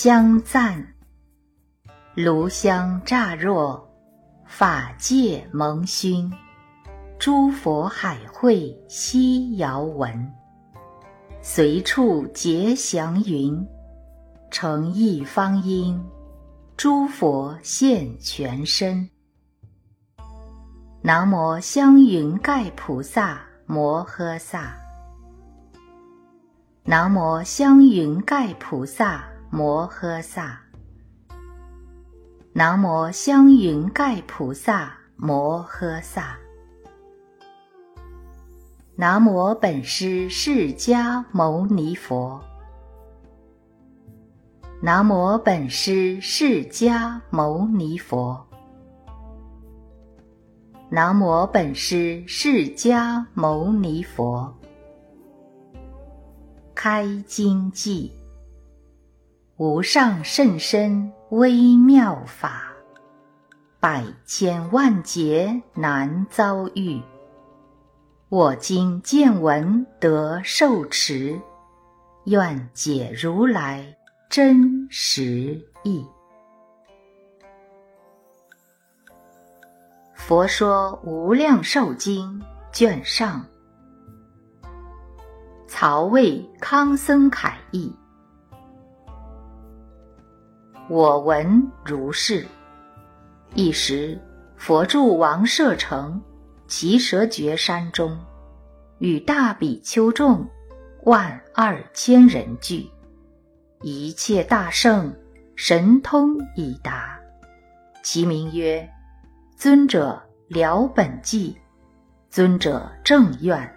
香赞。炉香乍若，法界蒙熏，诸佛海会悉遥闻。随处结祥云，成一方因，诸佛现全身。南无香云盖菩萨摩诃萨。南无香云盖菩萨摩诃萨。南无香云盖菩萨摩诃萨。南无本师释迦牟尼佛。南无本师释迦牟尼佛。南无本师释迦牟尼佛。开经偈：无上甚深微妙法，百千万劫难遭遇。我今见闻得受持，愿解如来真实义。佛说无量寿经卷上，曹魏康僧楷译。我闻如是：一时，佛住王舍城奇舍绝山中，与大比丘众万二千人聚，一切大圣神通已达，其名曰。尊者了本纪，尊者正愿，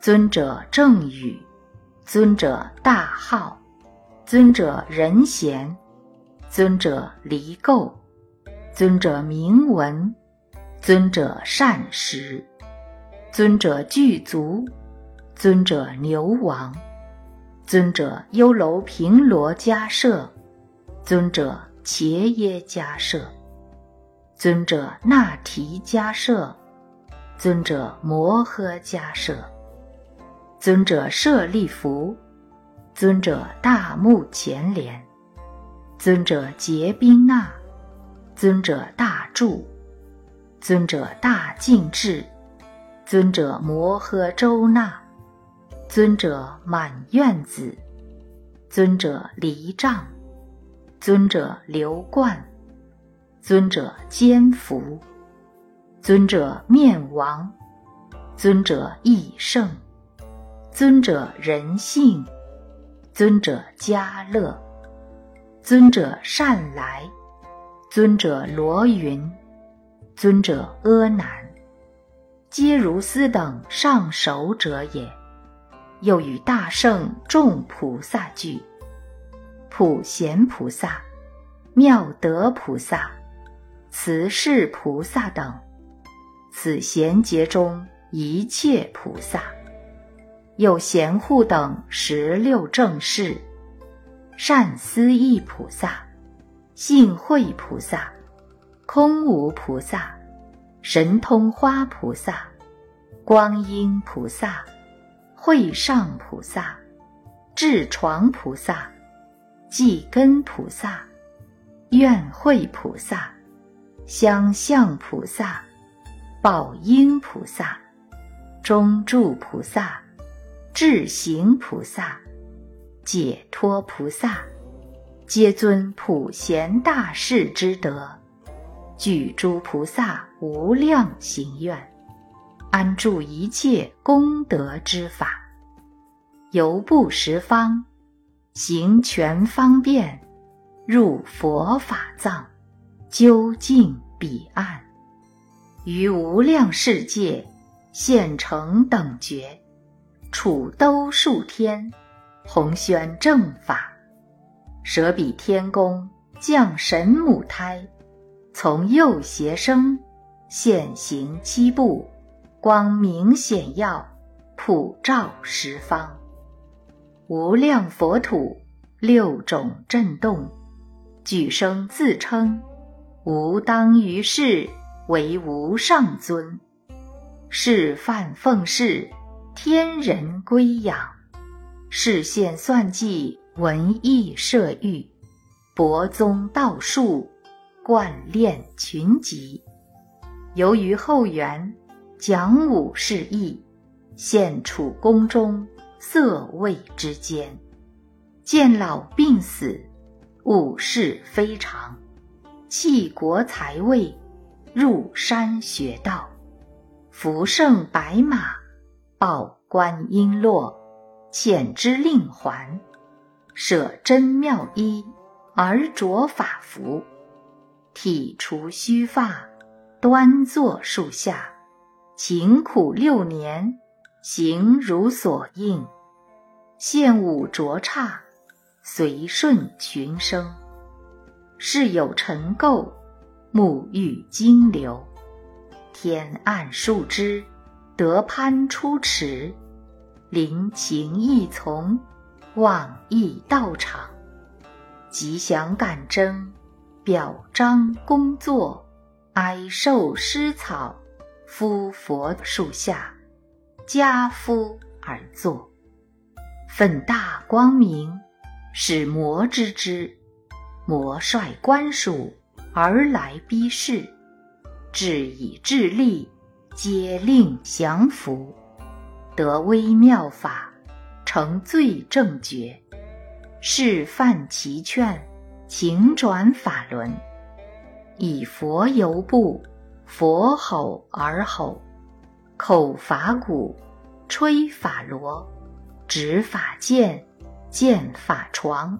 尊者正语，尊者大号，尊者仁贤，尊者离垢，尊者明文，尊者善识，尊者具足，尊者牛王，尊者优楼频罗迦舍，尊者伽耶迦舍。尊者那提迦舍，尊者摩诃迦舍，尊者舍利弗，尊者大目犍连，尊者结宾那，尊者大住，尊者大净智，尊者摩诃周那，尊者满愿子，尊者离障，尊者流贯。尊者坚福，尊者面王，尊者义圣，尊者仁性，尊者家乐，尊者善来，尊者罗云，尊者阿难，皆如斯等上首者也。又与大圣众菩萨聚，普贤菩萨、妙德菩萨。慈氏菩萨等，此贤劫中一切菩萨，有贤护等十六正士，善思意菩萨，性慧菩萨，空无菩萨，神通花菩萨，光阴菩萨，会上菩萨，智床菩萨，寂根菩萨，愿会菩萨。相向菩萨、宝应菩萨、中住菩萨、智行菩萨、解脱菩萨，皆尊普贤大士之德，具诸菩萨无量行愿，安住一切功德之法，游步十方，行全方便，入佛法藏。究竟彼岸，于无量世界现成等觉，处兜数天，弘宣正法，舍彼天宫降神母胎，从右胁生，现行七步，光明显耀，普照十方，无量佛土六种震动，举声自称。吾当于世为无上尊，示范奉事，天人归仰，示现算计，文艺设欲，博宗道术，贯练群集。由于后元讲武释义，现处宫中色位之间，见老病死，武事非常，弃国财位，入山学道，扶胜白马，报观音落，遣之令还，舍真妙衣，而着法服，剃除须发。端坐树下，勤苦六年，行如所应。献舞卓刹，随顺群生。事有尘垢，沐浴金流。天暗树枝，得攀出池。临情意从，往意道场。吉祥感征，表彰工作。哀受施草，夫佛树下，家夫而坐。奋大光明，使魔知之。魔率官属而来逼视，至以智力，皆令降服。得微妙法，成最正觉。示范其劝，请转法轮。以佛游步，佛吼而吼，口法鼓，吹法螺，指法剑，剑法床，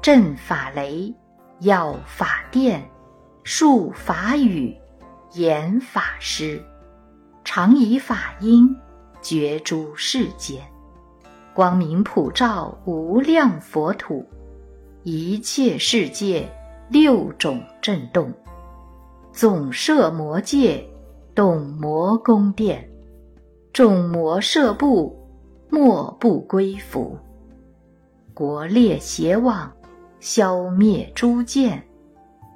震法雷，耀法电，术法语，言法师，常以法音觉诸世间，光明普照无量佛土，一切世界六种震动。总摄魔界，动魔宫殿，众魔摄部，莫不归服。国列邪妄，消灭诸见，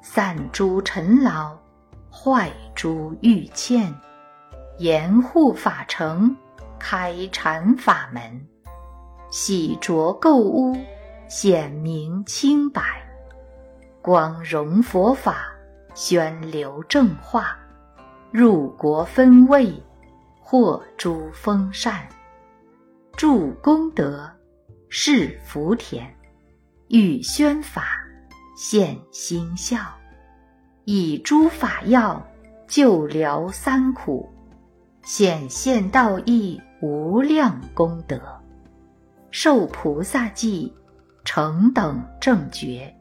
散诸尘劳，坏诸欲欠，严护法城，开禅法门，洗濯垢污，显明清白，光荣佛法。宣流正化，入国分位，获诸丰善，助功德，是福田，欲宣法，现心效，以诸法药救疗三苦，显现道义无量功德，受菩萨记，成等正觉，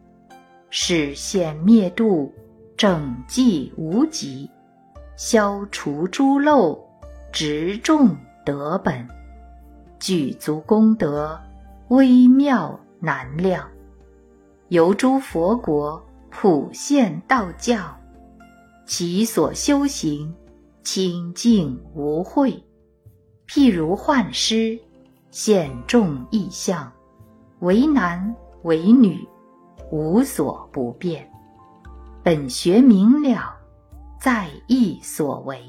使现灭度。整寂无极，消除诸漏，直众德本，具足功德，微妙难量。由诸佛国普现道教，其所修行清净无秽。譬如幻师现众异相，为男为女，无所不变。本学明了，在意所为。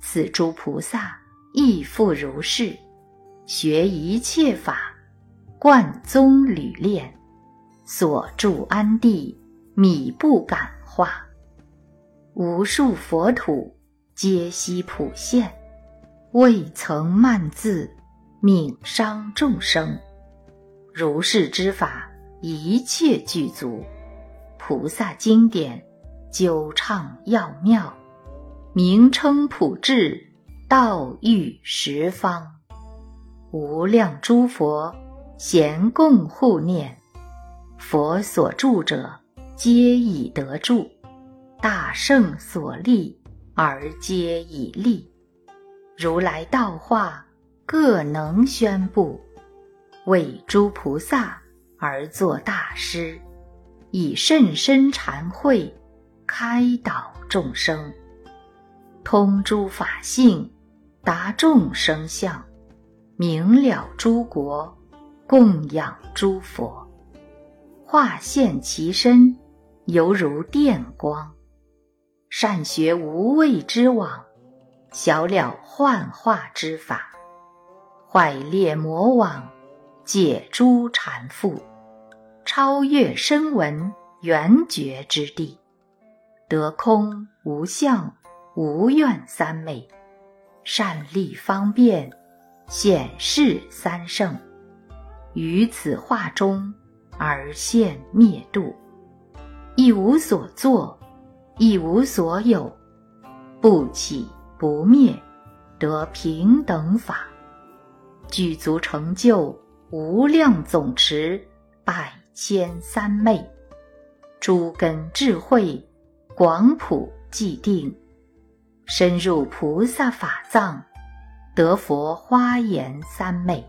此诸菩萨亦复如是，学一切法，贯宗履练，所住安地，米不感化。无数佛土，皆悉普现，未曾慢字，悯伤众生。如是之法，一切具足。菩萨经典，久唱要妙，名称普智，道育十方，无量诸佛咸共护念，佛所住者皆已得住，大圣所立而皆已立，如来道化各能宣布，为诸菩萨而作大师。以甚深禅慧，开导众生，通诸法性，达众生相，明了诸国，供养诸佛，化现其身，犹如电光，善学无畏之网，晓了幻化之法，坏裂魔网，解诸缠缚。超越声闻缘觉之地，得空无相无愿三昧，善利方便，显示三圣，于此化中而现灭度，亦无所作，亦无所有，不起不灭，得平等法，具足成就无量总持百。千三昧，诸根智慧广普既定，深入菩萨法藏，得佛花严三昧，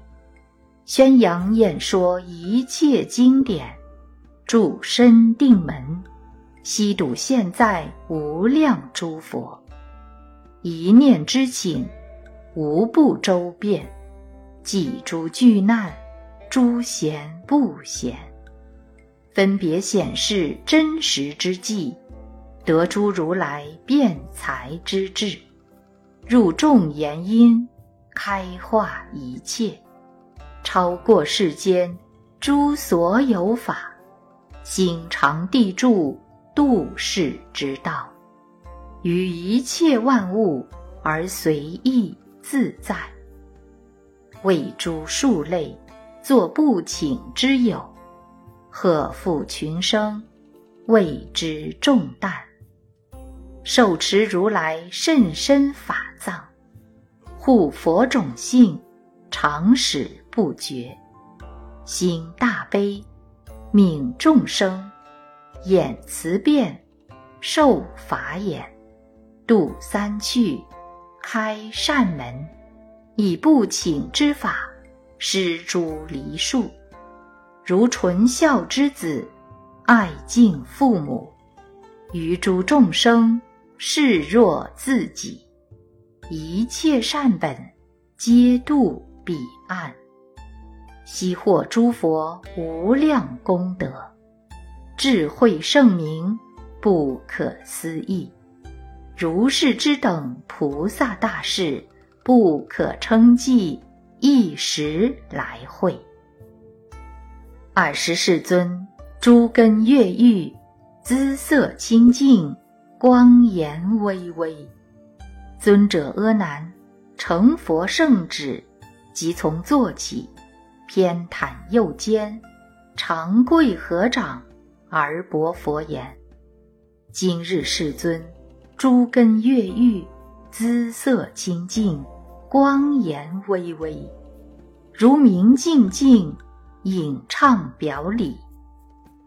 宣扬演说一切经典，住深定门，悉睹现在无量诸佛，一念之请，无不周遍，几诸巨难，诸贤不贤。分别显示真实之际，得诸如来辩才之智，入众言因，开化一切，超过世间诸所有法，心常地住度世之道，于一切万物而随意自在，为诸数类作不请之友。贺负群生，谓之重担；受持如来甚深法藏，护佛种性，常使不绝。心大悲，悯众生，眼慈变，受法眼，度三趣，开善门，以不请之法，施诸梨树。如纯孝之子，爱敬父母，于诸众生视若自己，一切善本皆度彼岸，悉获诸佛无量功德，智慧圣明不可思议，如是之等菩萨大士，不可称计，一时来会。尔时世尊，诸根越欲，姿色清净，光颜巍巍。尊者阿难，成佛圣旨，即从坐起，偏袒右肩，长跪合掌，而薄佛言：“今日世尊，诸根悦欲，姿色清净，光颜巍巍，如明镜净。”影唱表里，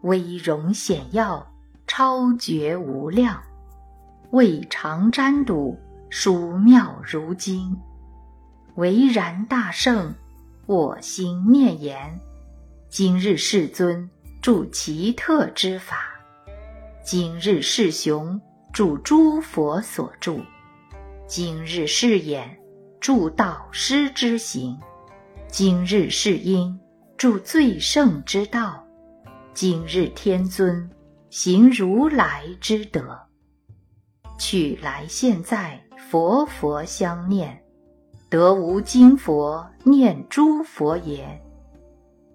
威容显耀，超绝无量，未尝沾睹，殊妙如经。唯然大圣，我心念言：今日世尊著奇特之法，今日世雄著诸佛所著，今日是眼著道师之行，今日世音。助最胜之道，今日天尊行如来之德，去来现在佛佛相念，得无今佛念诸佛言，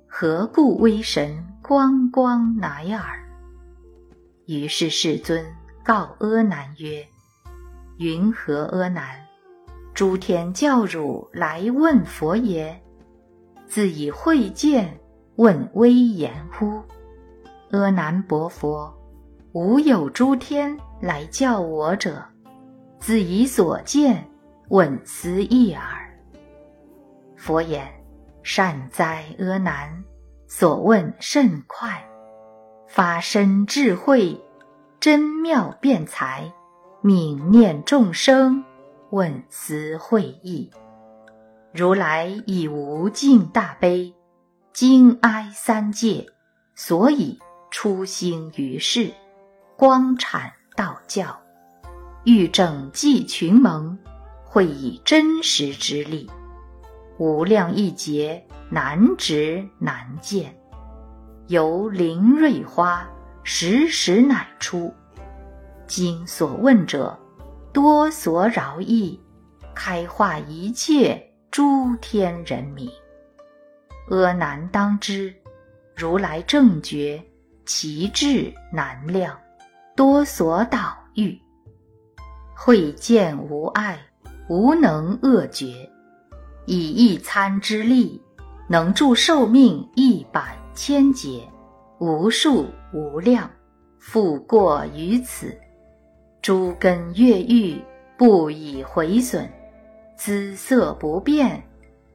何故威神光光乃尔？于是世尊告阿难曰：“云何阿难？诸天教汝来问佛也。”自以慧见，问威严乎？阿难薄佛，无有诸天来教我者，自以所见，问思义耳。佛言：善哉，阿难，所问甚快，发身智慧，真妙辩才，悯念众生，问思会意。如来以无尽大悲，惊哀三界，所以出兴于世，光阐道教，欲整济群蒙，会以真实之力，无量亿劫难值难见，由灵瑞花时时乃出。今所问者，多所饶益，开化一切。诸天人民，阿难当知，如来正觉，其智难量，多所导遇。会见无碍，无能恶绝，以一餐之力，能助寿命一百千劫，无数无量，复过于此。诸根越狱，不以毁损，姿色不变，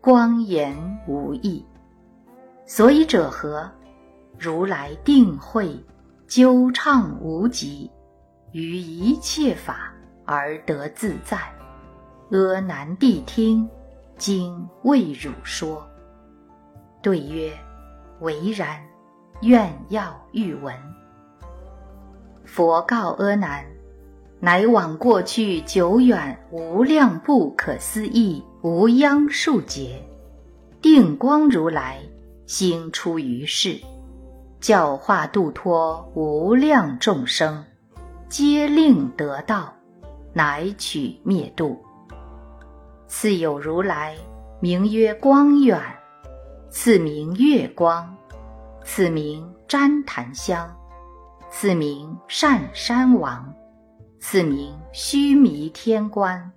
光颜无异。所以者何？如来定慧，究畅无极，于一切法。而得自在。阿难谛听，经为汝说。对曰：唯然，愿要欲闻。佛告阿难：乃往过去久远无量不可思议无央数劫，定光如来兴出于世，教化度脱无量众生，皆令得道。乃取灭度。次有如来，名曰光远，次名月光，次名旃檀香，次名善山王，次名须弥天官，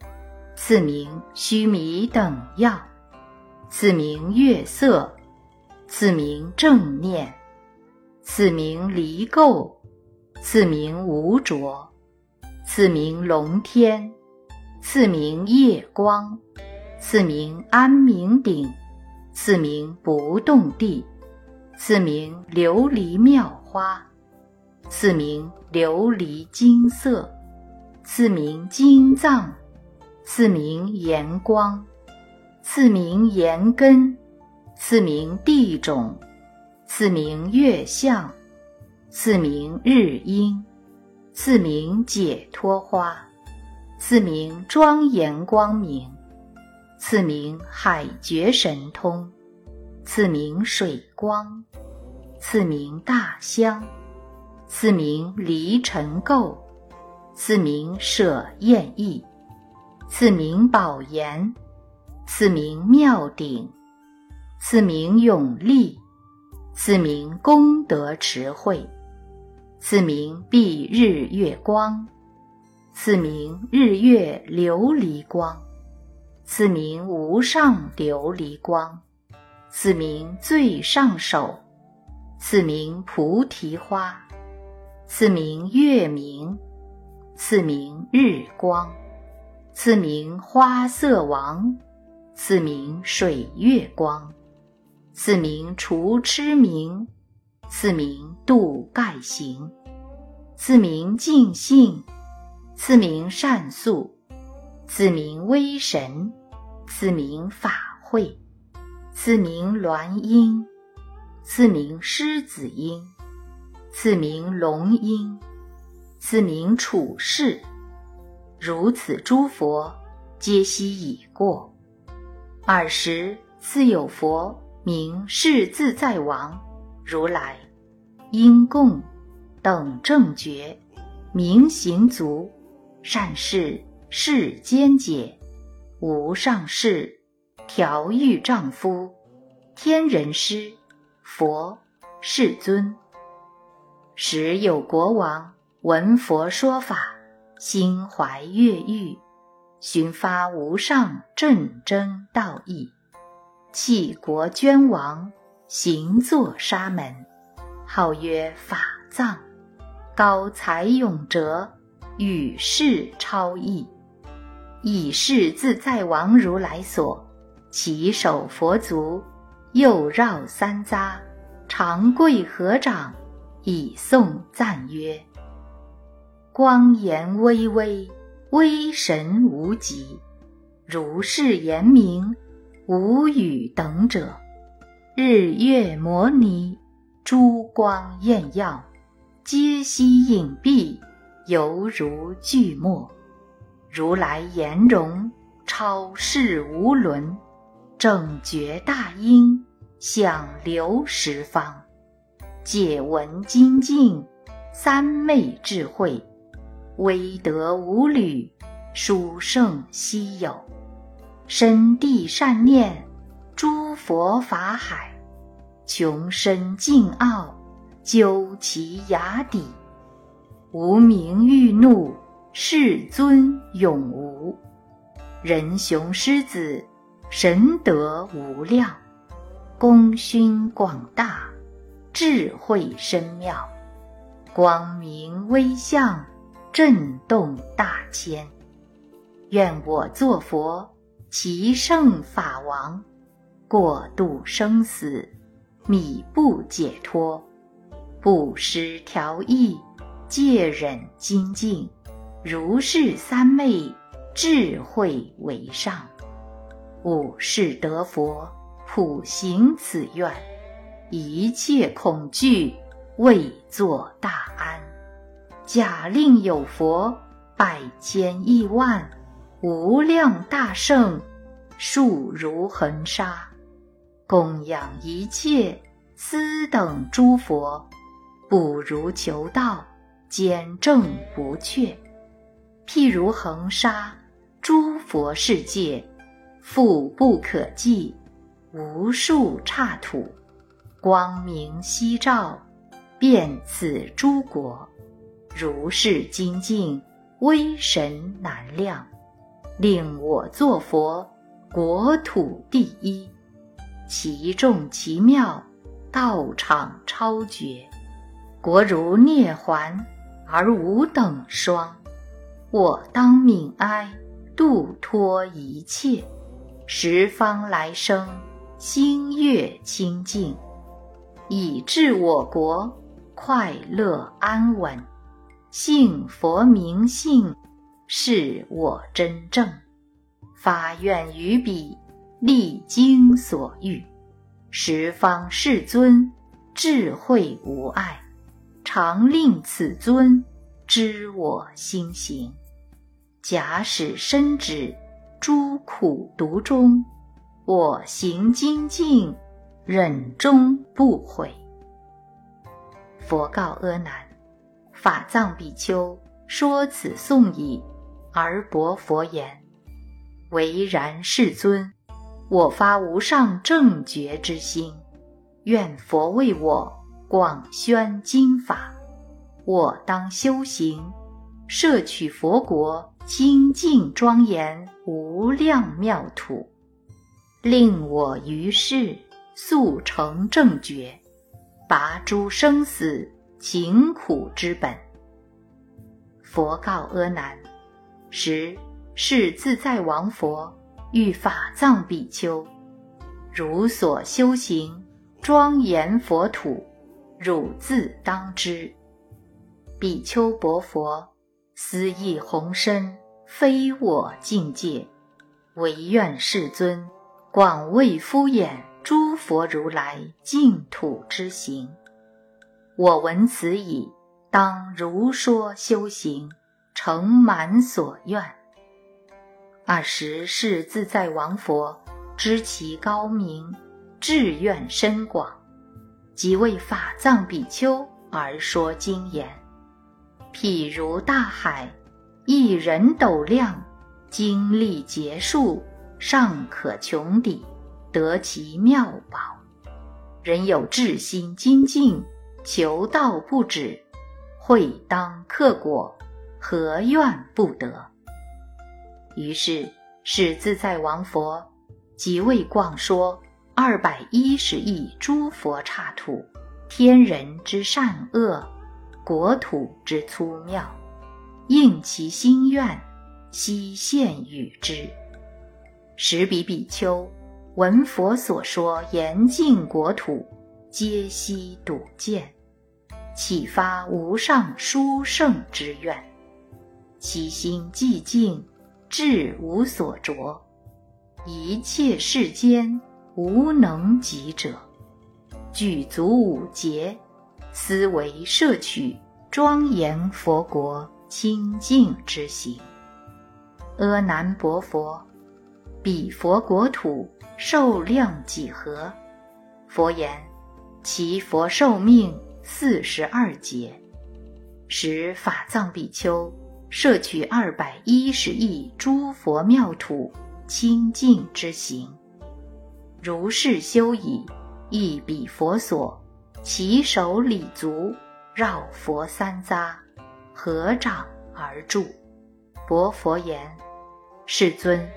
次名须弥等药，次名月色，次名正念，次名离垢，次名无着。次名龙天，次名夜光，次名安明顶，次名不动地，赐名琉璃妙花，赐名琉璃金色，赐名金藏，赐名炎光，赐名炎根，赐名地种，赐名月相，赐名日阴。赐名解脱花，赐名庄严光明，赐名海觉神通，赐名水光，赐名大香，赐名离尘垢，赐名舍厌意，赐名宝岩，赐名妙顶，赐名永力，次名功德池慧。赐名蔽日月光，赐名日月琉璃光，赐名无上琉璃光，赐名最上首，赐名菩提花，赐名月明，赐名日光，赐名花色王，赐名水月光，赐名除痴明。赐名度盖行，赐名净性，赐名善宿，次名威神，赐名法会，赐名鸾音，次名狮子音，次名龙音，次名处世。如此诸佛，皆悉已过。尔时自有佛名世自在王。如来因供等正觉明行足善事世间解无上士调御丈夫天人师佛世尊时有国王闻佛说法心怀悦欲寻发无上正真道义弃国捐王。行作沙门，号曰法藏，高才勇哲，与世超异，以是自在王如来所，其手佛足，又绕三匝，长跪合掌，以颂赞曰：光颜巍巍，威神无极，如是言明，无与等者。日月摩尼，珠光艳耀，皆悉隐蔽，犹如巨墨。如来颜容，超世无伦，正觉大音，响流十方。解闻精进，三昧智慧，威德无侣，殊胜稀有。深地善念，诸佛法海。穷深尽奥，究其崖底。无名欲怒，世尊永无。人雄狮子，神德无量，功勋广大，智慧深妙，光明威相，震动大千。愿我作佛，其圣法王，过度生死，米不解脱，不失调意，戒忍精进，如是三昧，智慧为上。五世得佛，普行此愿，一切恐惧，未作大安。假令有佛，百千亿万。无量大圣，数如恒沙，供养一切斯等诸佛，不如求道，坚正不却。譬如恒沙，诸佛世界，复不可计，无数刹土，光明夕照，遍此诸国，如是精进，威神难量。令我作佛，国土第一，其众其妙，道场超绝，国如涅槃，而无等双。我当悯哀，度脱一切，十方来生，星月清净，以致我国快乐安稳，信佛名信。是我真正发愿于彼，历经所欲，十方世尊智慧无碍，常令此尊知我心行。假使身止诸苦毒中，我行精进，忍终不悔。佛告阿难：法藏比丘说此颂已。而薄佛言：“唯然，世尊，我发无上正觉之心，愿佛为我广宣经法。我当修行，摄取佛国清净庄严无量妙土，令我于世速成正觉，拔诸生死情苦之本。”佛告阿难。十是自在王佛欲法藏比丘，如所修行庄严佛土，汝自当知。比丘薄佛，思意宏深，非我境界，唯愿世尊广为敷衍诸佛如来净土之行。我闻此已，当如说修行。成满所愿。二时是自在王佛知其高明，志愿深广，即为法藏比丘而说经言。譬如大海，一人斗量，经历劫数，尚可穷底，得其妙宝。人有志心精进，求道不止，会当克果。何怨不得？于是是自在王佛即为广说二百一十亿诸佛刹土，天人之善恶，国土之粗妙，应其心愿，悉现与之。时彼比丘闻佛所说严净国土，皆悉睹见，启发无上殊胜之愿。其心寂静，智无所着，一切世间无能及者，具足五劫，思维摄取庄严佛国清净之行。阿难薄佛，彼佛国土寿量几何？佛言：其佛寿命四十二劫。时法藏比丘。摄取二百一十亿诸佛妙土清净之行，如是修已，一彼佛所，其手礼足，绕佛三匝，合掌而住。薄佛言：“世尊，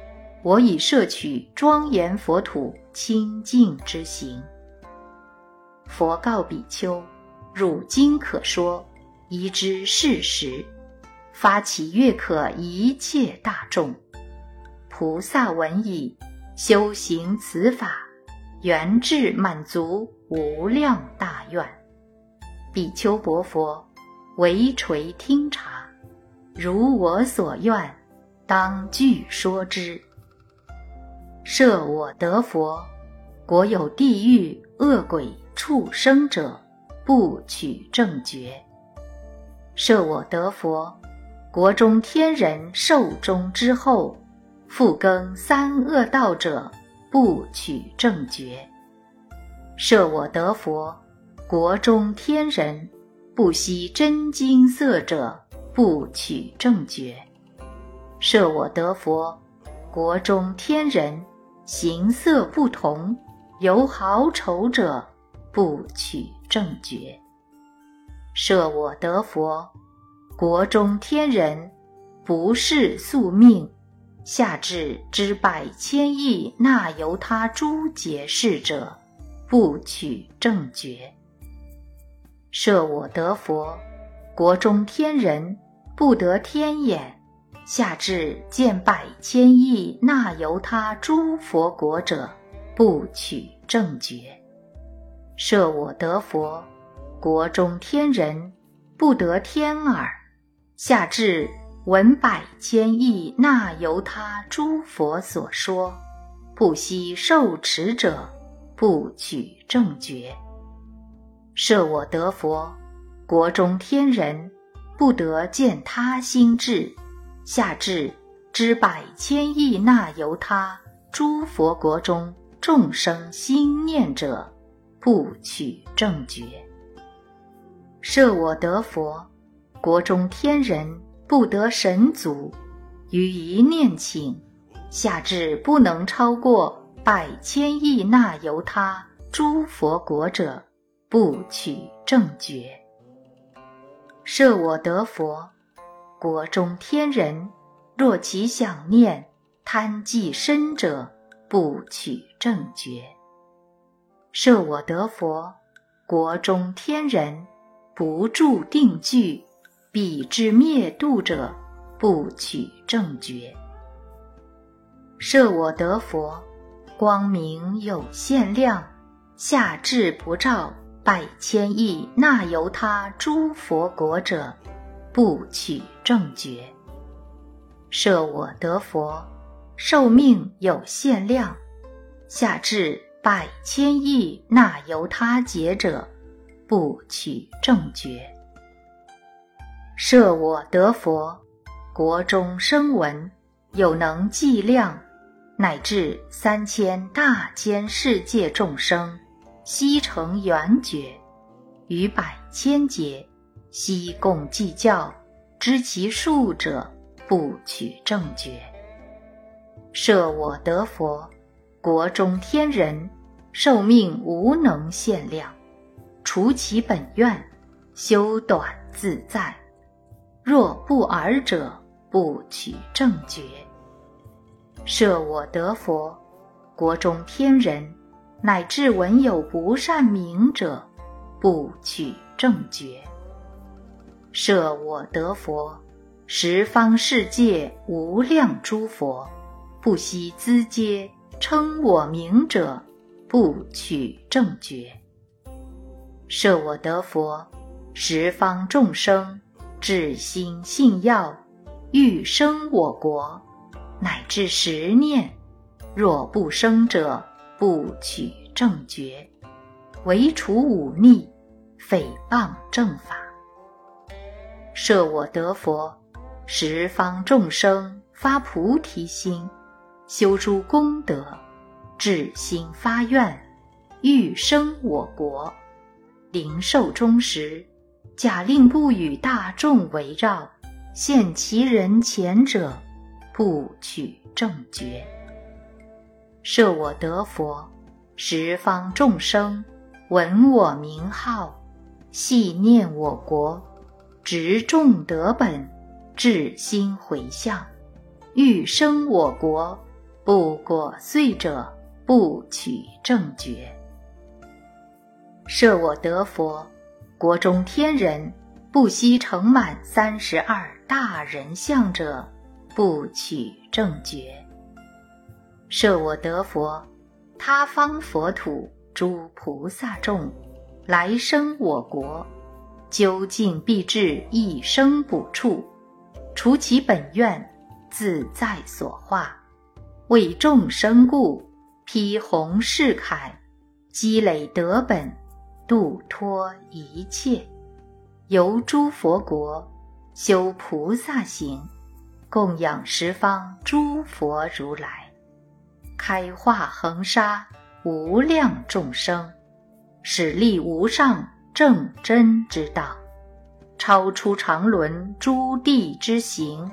我已摄取庄严佛土清净之行。”佛告比丘：“汝今可说，宜知事实。发起悦可一切大众。菩萨闻已，修行此法。”圆至满足无量大愿，比丘薄佛，唯垂听察，如我所愿，当具说之。设我得佛，国有地狱恶鬼畜生者，不取正觉；设我得佛，国中天人寿终之后，复更三恶道者。不取正觉，设我得佛，国中天人不惜真金色者，不取正觉；设我得佛，国中天人形色不同，有好丑者，不取正觉；设我得佛，国中天人不是宿命。下至知百千亿那由他诸劫世者，不取正觉。设我得佛，国中天人不得天眼；下至见百千亿那由他诸佛国者，不取正觉。设我得佛，国中天人不得天耳；下至。闻百千亿那由他诸佛所说，不惜受持者，不取正觉。设我得佛，国中天人不得见他心智；下至知百千亿那由他诸佛国中众生心念者，不取正觉。设我得佛，国中天人。不得神足，于一念请，下至不能超过百千亿那由他诸佛国者，不取正觉。设我得佛，国中天人若其想念贪忌身者，不取正觉。设我得佛，国中天人不住定聚。彼之灭度者，不取正觉。设我得佛，光明有限量，下至不照百千亿那由他诸佛国者，不取正觉。设我得佛，寿命有限量，下至百千亿那由他劫者，不取正觉。设我得佛，国中生闻，有能计量，乃至三千大千世界众生，悉成圆觉，于百千劫，悉共计较，知其数者，不取正觉。设我得佛，国中天人，寿命无能限量，除其本愿，修短自在。若不尔者，不取正觉。设我得佛，国中天人乃至闻有不善名者，不取正觉。设我得佛，十方世界无量诸佛，不惜资阶称我名者，不取正觉。设我得佛，十方众生。至心信要，欲生我国，乃至十念，若不生者，不取正觉，唯除忤逆，诽谤正法。设我得佛，十方众生发菩提心，修诸功德，至心发愿，欲生我国，灵寿终时。假令不与大众围绕，现其人前者，不取正觉。设我得佛，十方众生闻我名号，系念我国，执众德本，至心回向，欲生我国，不果遂者，不取正觉。设我得佛，国中天人不惜成满三十二大人相者，不取正觉。设我得佛。他方佛土诸菩萨众，来生我国，究竟必至一生补处，除其本愿，自在所化，为众生故，披红饰铠，积累德本，度脱一切，游诸佛国，修菩萨行，供养十方诸佛如来。开化恒沙无量众生，使立无上正真之道，超出常伦诸地之行，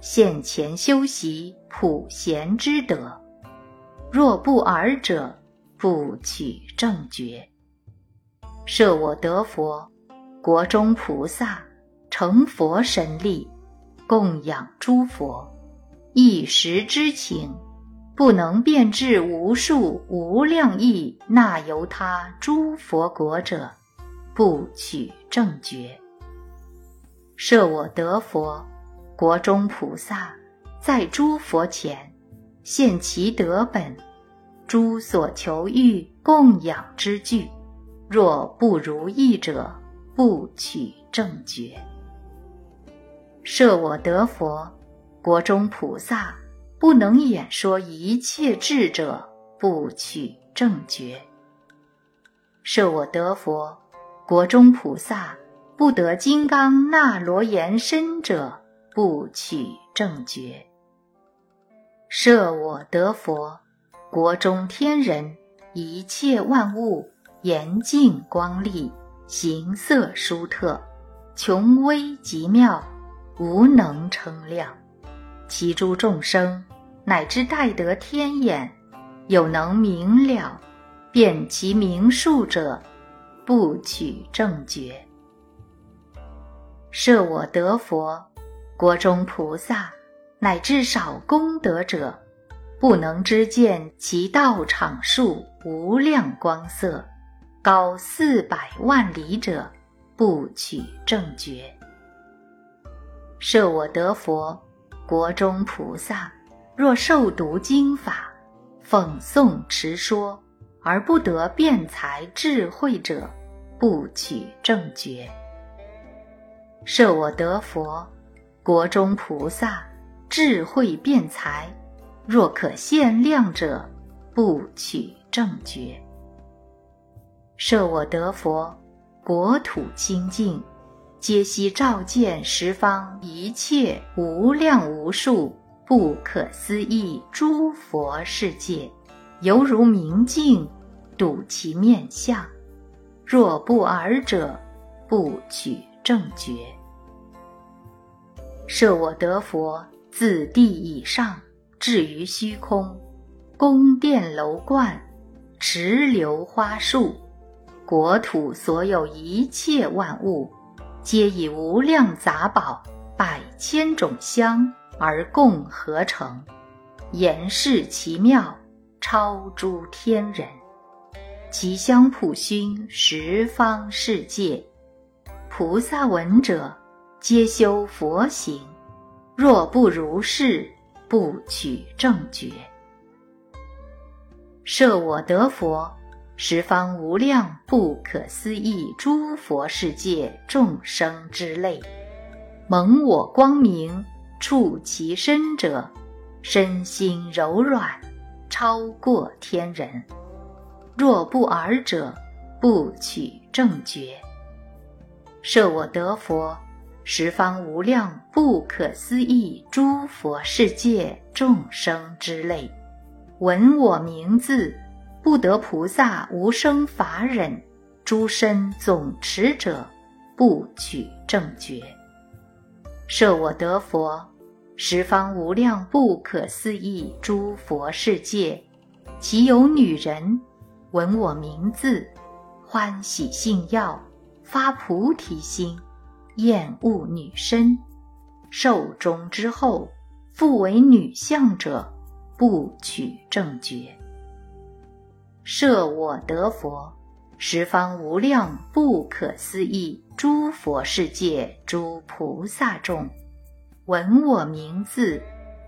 现前修习普贤之德。若不尔者，不取正觉。设我得佛，国中菩萨成佛神力，供养诸佛，一时之情。不能变至无数无量亿那由他诸佛国者，不取正觉。设我得佛，国中菩萨在诸佛前现其德本，诸所求欲供养之具，若不如意者，不取正觉。设我得佛，国中菩萨。不能演说一切智者，不取正觉。设我得佛，国中菩萨不得金刚那罗延身者，不取正觉。设我得佛，国中天人一切万物严净光丽，形色殊特，穷微极妙，无能称量。其诸众生。乃至待得天眼，有能明了，辨其名数者，不取正觉。设我得佛，国中菩萨，乃至少功德者，不能知见其道场数无量光色，高四百万里者，不取正觉。设我得佛，国中菩萨。若受读经法，讽诵持说，而不得辩才智慧者，不取正觉。设我得佛，国中菩萨智慧辩才，若可限量者，不取正觉。设我得佛，国土清净，皆悉照见十方一切无量无数。不可思议诸佛世界，犹如明镜，睹其面相。若不尔者，不取正觉。设我得佛，自地以上至于虚空，宫殿楼观，池流花树，国土所有一切万物，皆以无量杂宝，百千种香。而共合成，言饰其妙，超诸天人。其香普熏十方世界，菩萨闻者，皆修佛行。若不如是，不取正觉。设我得佛，十方无量不可思议诸佛世界众生之类，蒙我光明。触其身者，身心柔软，超过天人。若不尔者，不取正觉。设我得佛，十方无量不可思议诸佛世界众生之类，闻我名字，不得菩萨无生法忍，诸身总持者，不取正觉。设我得佛。十方无量不可思议诸佛世界，其有女人闻我名字，欢喜信要，发菩提心，厌恶女身，寿终之后，复为女相者，不取正觉。设我得佛，十方无量不可思议诸佛世界诸菩萨众，闻我名字，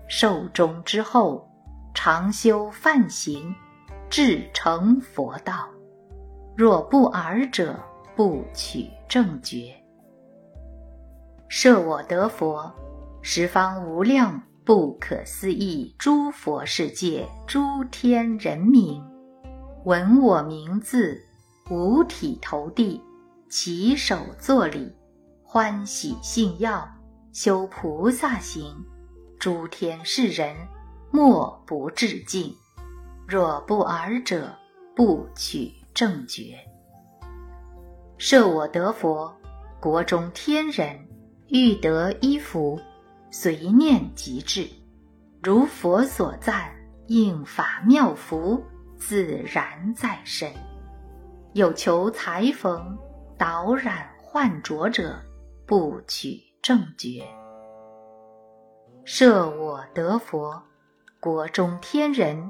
寿终之后，常修梵行。至成佛道，若不尔者，不取正觉。设我得佛，十方无量不可思议诸佛世界诸天人民，闻我名字，五体投地，起手作礼，欢喜信要，修菩萨行，诸天世人莫不致敬。若不尔者，不取正觉。设我得佛，国中天人欲得衣服，随念即至，如佛所赞，应法妙服，自然在身。有求裁缝导染幻着者，不取正觉。设我得佛，国中天人。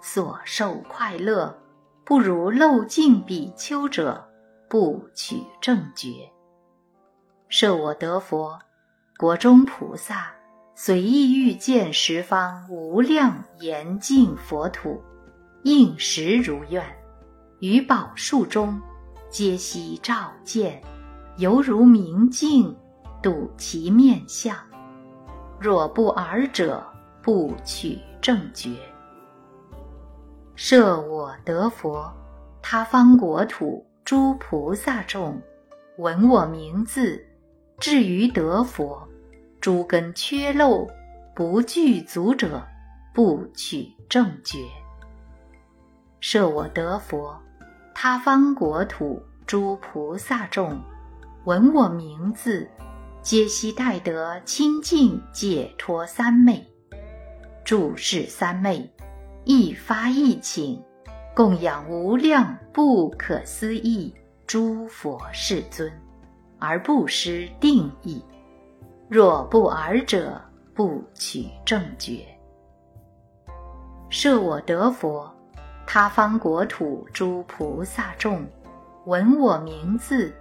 所受快乐，不如漏尽比丘者，不取正觉。设我得佛，国中菩萨随意欲见十方无量严净佛土，应时如愿，于宝树中皆悉照见，犹如明镜，睹其面相。若不尔者，不取正觉。设我得佛，他方国土诸菩萨众，闻我名字，至于得佛，诸根缺漏不具足者，不取正觉。设我得佛，他方国土诸菩萨众，闻我名字，皆悉待得清净解脱三昧，注释三昧。一发一请，供养无量不可思议诸佛世尊，而不失定义。若不尔者，不取正觉。设我得佛，他方国土诸菩萨众，闻我名字，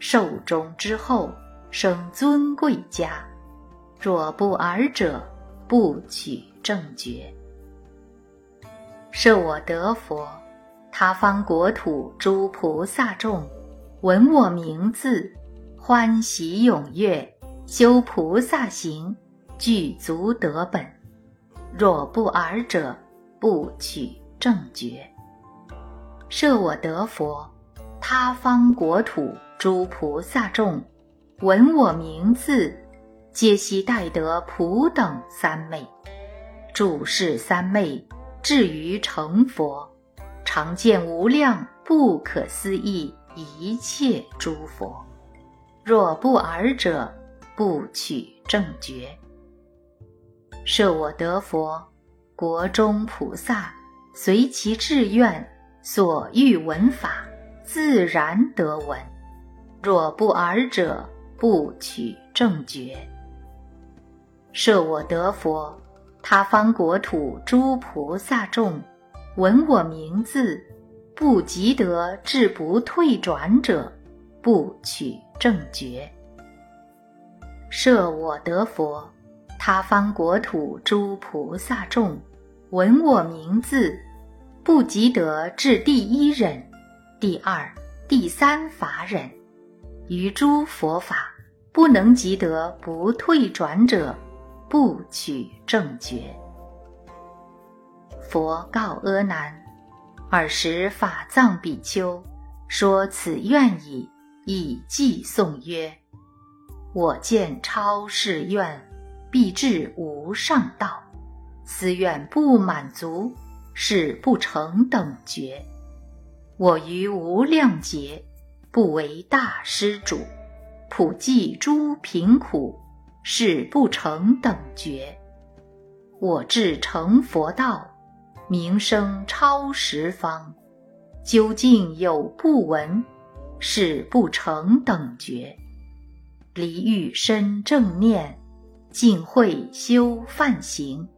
寿终之后，生尊贵家。若不尔者，不取正觉。设我得佛，他方国土诸菩萨众，闻我名字，欢喜踊跃，修菩萨行，具足得本。若不尔者，不取正觉。设我得佛，他方国土诸菩萨众，闻我名字，皆悉待得普等三昧，注释三昧。至于成佛，常见无量不可思议一切诸佛。若不尔者，不取正觉。设我得佛，国中菩萨随其志愿，所欲闻法，自然得闻。若不尔者，不取正觉。设我得佛。他方国土诸菩萨众，闻我名字，不及得至不退转者，不取正觉。设我得佛，他方国土诸菩萨众，闻我名字，不及得至第一忍、第二、第三法忍，于诸佛法不能及得不退转者。不取正觉。佛告阿难：“尔时法藏比丘说此愿已，以偈颂曰：‘我见超世愿，必至无上道。此愿不满足，是不成等觉。我于无量劫，不为大施主，普济诸贫苦。’”是不成等觉，我至成佛道，名声超十方，究竟有不闻，是不成等觉。离欲身正念，尽会修梵行，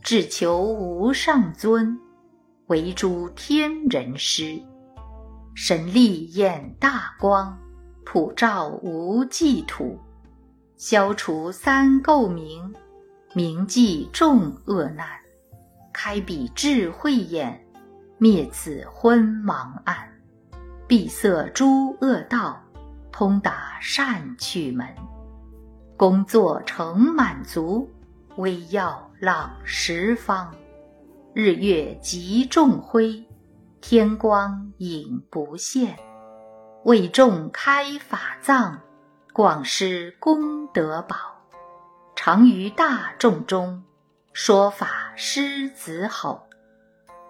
只求无上尊，为诸天人师。神力眼大光，普照无际土，消除三垢名，明记众恶难，开彼智慧眼，灭此昏盲暗，闭塞诸恶道。通达善趣门，工作成满足，微耀朗十方，日月集众辉，天光影不现，为众开法藏，广施功德宝，常于大众中说法狮子吼，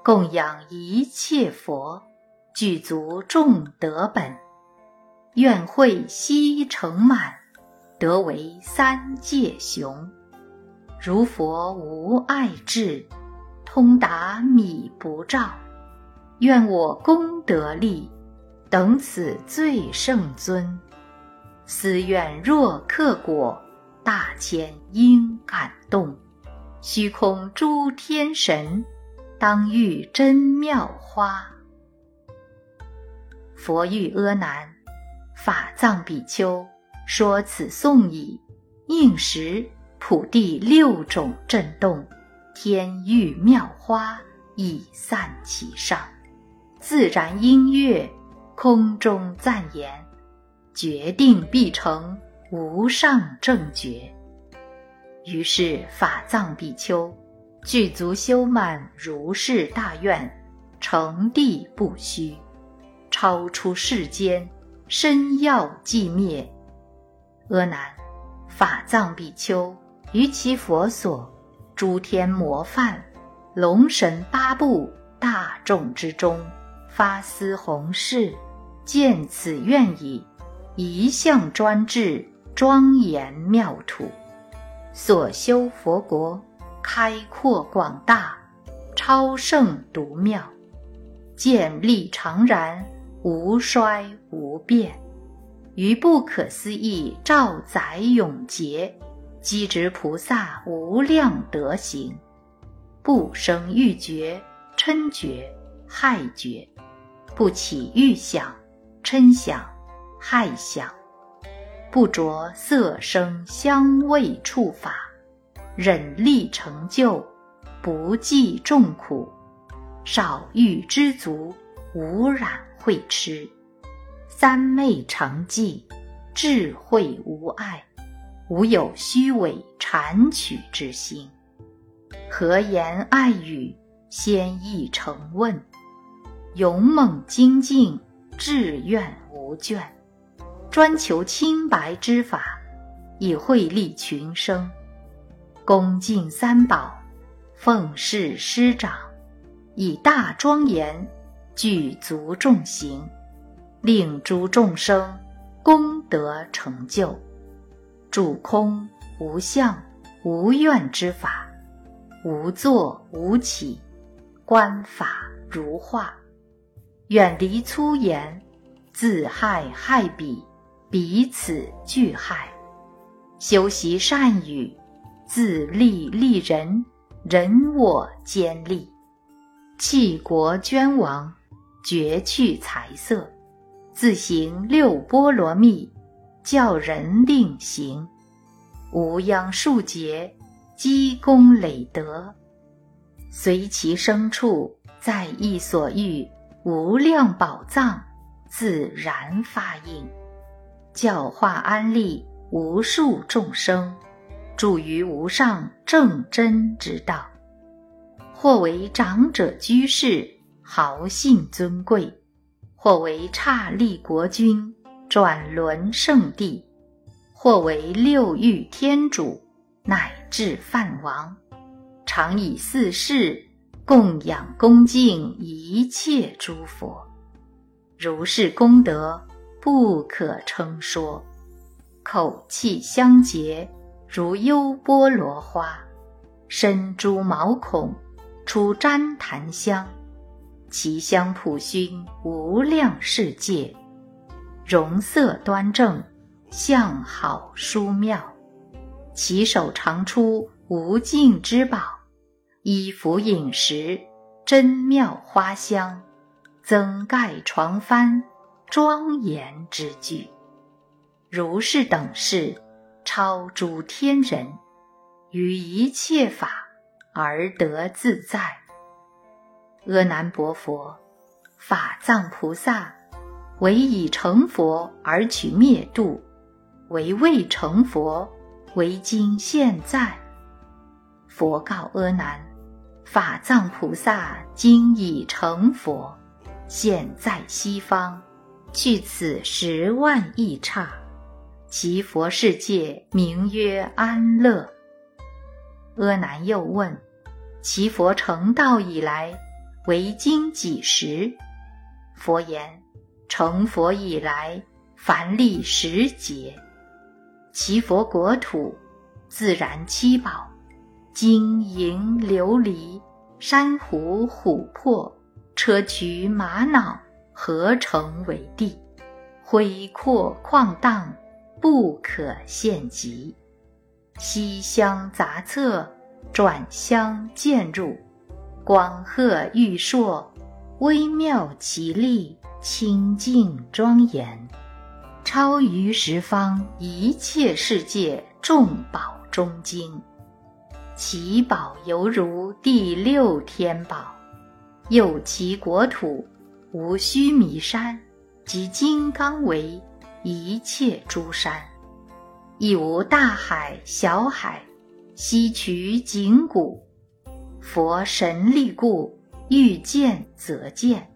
供养一切佛，具足众德本。愿会悉成满，得为三界雄。如佛无爱智，通达米不照。愿我功德力，等此最圣尊。思愿若克果，大千应感动。虚空诸天神，当遇真妙花。佛遇阿难。法藏比丘说此颂已，应时普地六种震动，天欲妙花已散其上，自然音乐空中赞言，决定必成无上正觉。于是法藏比丘具足修满如是大愿，成地不虚，超出世间。身要寂灭，阿难，法藏比丘于其佛所，诸天魔梵、龙神八部大众之中，发思弘誓，见此愿已，一向专制，庄严妙土，所修佛国开阔广大，超胜独妙，建立常然。无衰无变，于不可思议照载永劫，积植菩萨无量德行，不生欲觉、嗔觉、害觉，不起欲想、嗔想、害想，不着色声香味触法，忍力成就，不计众苦，少欲知足，无染。会痴，三昧常寂，智慧无碍，无有虚伪谄取之心。何言爱语，先意成问，勇猛精进，志愿无倦，专求清白之法，以惠利群生。恭敬三宝，奉事师长，以大庄严。具足众行，令诸众生功德成就，主空无相无愿之法，无作无起，观法如画，远离粗言，自害害彼，彼此俱害，修习善语，自利利人，人我兼利，弃国捐王。绝去财色，自行六波罗蜜，教人令行，无央数劫，积功累德，随其生处，在意所欲，无量宝藏，自然发应，教化安利无数众生，住于无上正真之道，或为长者居士。豪信尊贵，或为刹利国君，转轮圣地；或为六欲天主，乃至梵王，常以四事供养恭敬一切诸佛，如是功德不可称说，口气相结，如优波罗花，身诸毛孔，出旃檀香。其香普熏无量世界，容色端正，相好殊妙。其手常出无尽之宝，衣服饮食珍妙花香，增盖床幡庄严之具。如是等事，超诸天人，于一切法而得自在。阿难薄佛，法藏菩萨，唯以成佛而取灭度，唯未成佛，唯今现在。佛告阿难：法藏菩萨今已成佛，现在西方，去此十万亿刹，其佛世界名曰安乐。阿难又问：其佛成道以来？为经几时？佛言：成佛以来，凡历十劫。其佛国土，自然七宝，金银琉璃、珊瑚、琥珀、砗磲玛瑙合成为地，恢阔旷荡，不可限极。西香杂册，转香渐入。光赫玉硕，微妙奇丽，清净庄严，超于十方一切世界众宝中精。其宝犹如第六天宝，又其国土无须弥山及金刚为一切诸山，亦无大海小海，溪渠井谷。佛神力故，欲见则见，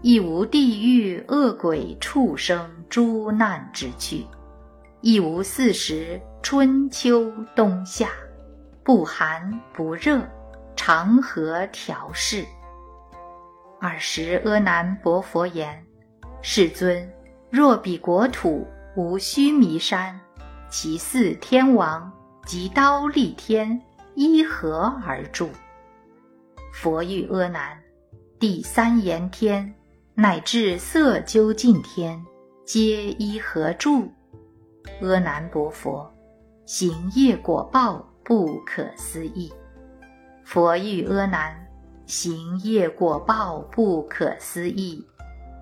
亦无地狱恶鬼畜生诸难之趣，亦无四时春秋冬夏，不寒不热，常和调适。尔时阿难薄佛言：“世尊，若彼国土无须弥山，其四天王及刀立天依何而住？”佛欲阿难，第三言天乃至色究竟天，皆依何住？阿难薄佛，行业果报不可思议。佛欲阿难，行业果报不可思议，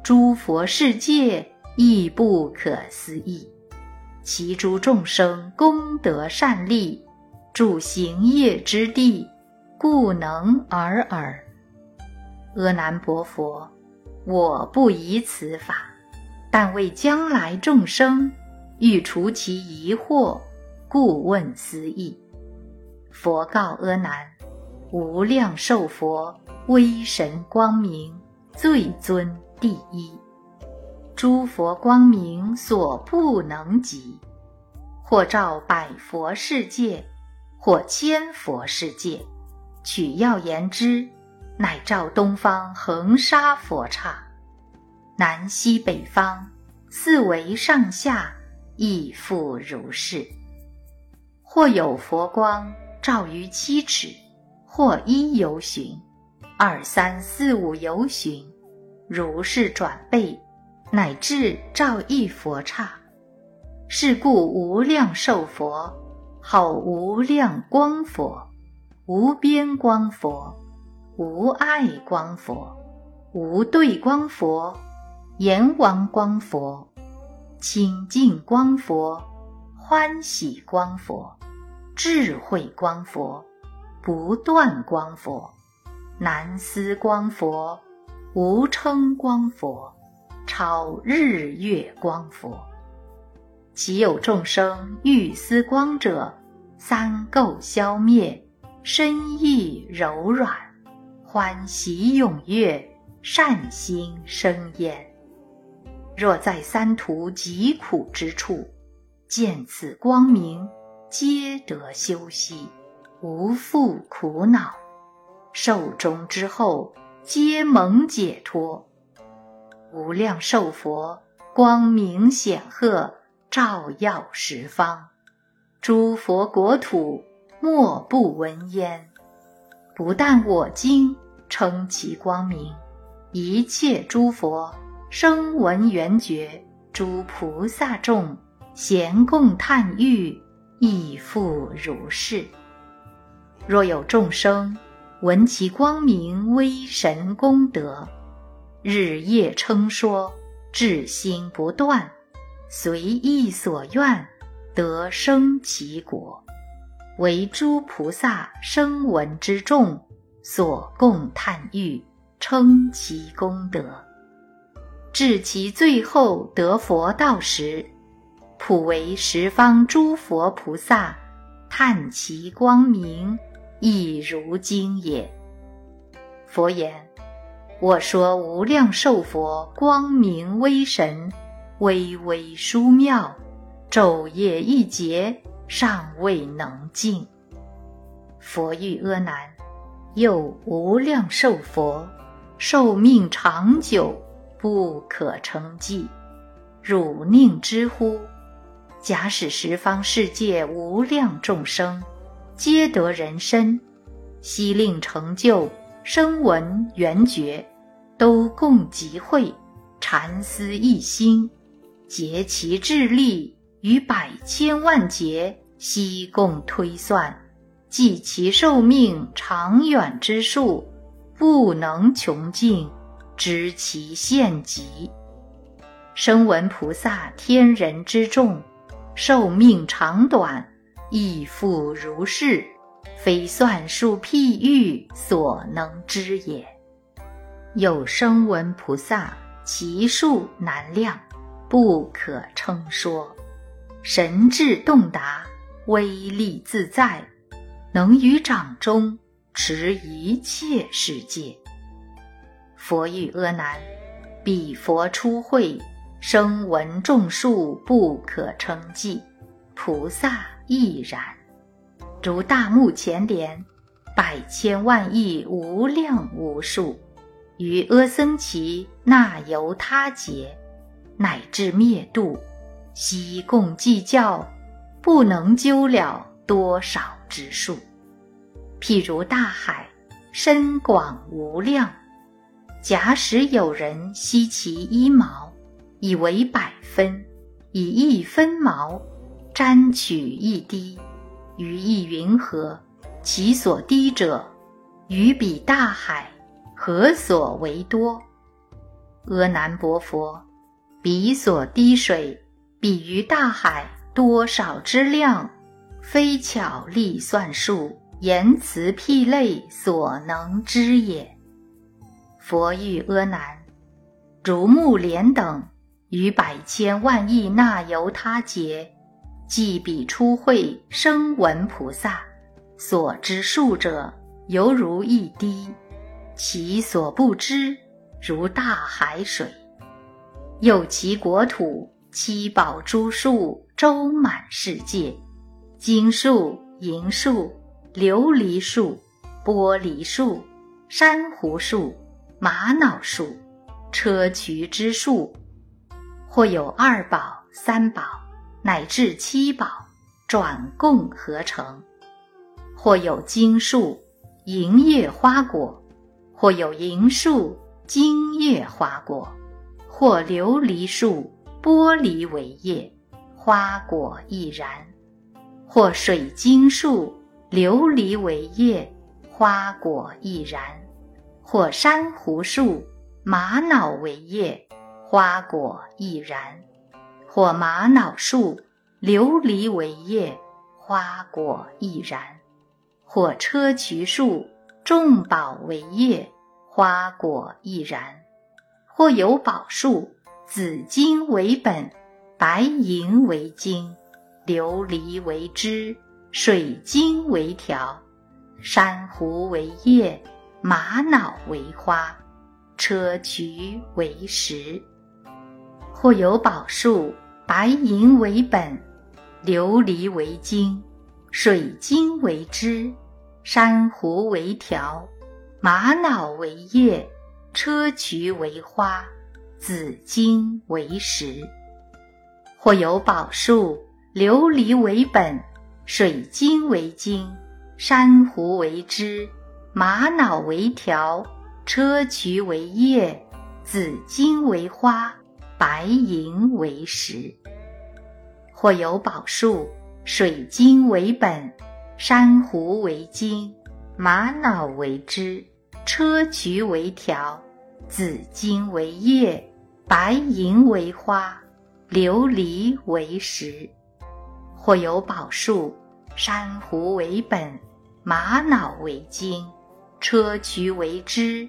诸佛世界亦不可思议。其诸众生功德善利，住行业之地。故能尔尔。阿难薄佛，我不疑此法，但为将来众生欲除其疑惑，故问思义。佛告阿难：无量寿佛，威神光明，最尊第一，诸佛光明所不能及，或照百佛世界，或千佛世界。取要言之，乃照东方恒沙佛刹，南西北方四维上下亦复如是。或有佛光照于七尺，或一由旬，二三四五由旬，如是转背，乃至照一佛刹。是故无量寿佛好无量光佛。无边光佛，无碍光佛，无对光佛，阎王光佛，清净光佛，欢喜光佛，智慧光佛，不断光佛，难思光佛，无称光佛，超日月光佛。其有众生欲思光者，三垢消灭。身意柔软，欢喜踊跃，善心生焉。若在三途极苦之处，见此光明，皆得休息，无复苦恼。寿终之后，皆蒙解脱。无量寿佛光明显赫，照耀十方，诸佛国土。莫不闻焉。不但我今称其光明，一切诸佛声闻缘觉，诸菩萨众咸共叹誉，亦复如是。若有众生闻其光明威神功德，日夜称说，至心不断，随意所愿，得生其国，为诸菩萨声闻之众所共叹誉，称其功德。至其最后得佛道时，普为十方诸佛菩萨叹其光明。亦如经也。佛言：我说无量寿佛光明威神，巍巍殊妙，昼夜一劫，尚未能尽。佛欲阿难，又无量寿佛寿命长久，不可称计。汝宁知乎？假使十方世界无量众生。皆得人身，悉令成就声闻缘觉，都共集会，禅思一心，竭其智力，于百千万劫，悉共推算，计其寿命长远之数，不能穷尽，知其限极。声闻菩萨天人之众，寿命长短。亦复如是，非算数譬喻所能知也。有声闻菩萨，其数难量，不可称说。神智洞达，威力自在，能于掌中持一切世界。佛语阿难：彼佛出会，声闻众数不可称计，菩萨。亦然，如大目前莲，百千万亿无量无数，于阿僧祇那由他劫，乃至灭度，悉共计较，不能究了多少之数。譬如大海，深广无量，假使有人吸其一毛，以为百分，以一分毛。沾取一滴，于一云何，其所滴者，于彼大海，何所为多？阿难薄佛，彼所滴水，比于大海多少之量，非巧力算数，言辞譬类所能知也。佛欲阿难，如木莲等，于百千万亿那由他劫。即彼初会声闻菩萨所知数者，犹如一滴；其所不知，如大海水。又其国土七宝诸树周满世界，金树、银树、琉璃树、玻璃树、珊瑚树、玛瑙树、砗磲之树，或有二宝、三宝。乃至七宝转共合成，或有金树、银叶花果；或有银树、金叶花果；或琉璃树、玻璃为叶，花果亦然；或水晶树、琉璃为叶，花果亦然；或珊瑚树、玛瑙为叶，花果亦然。或玛瑙树、琉璃为叶，花果亦然；或砗磲树、众宝为叶，花果亦然；或有宝树，紫金为本，白银为茎，琉璃为枝，水晶为条，珊瑚为叶，玛瑙为花，砗磲为实。或有宝树，白银为本，琉璃为晶，水晶为枝，珊瑚为条，玛瑙为叶，砗磲为花，紫金为实。或有宝树，琉璃为本，水晶为晶，珊瑚为枝，玛瑙为条，砗磲为叶，紫荆为花，白银为石。或有宝树，水晶为本，珊瑚为晶，玛瑙为枝，砗磲为条，紫金为叶，白银为花，琉璃为石。或有宝树，珊瑚为本，玛瑙为晶，砗磲为枝，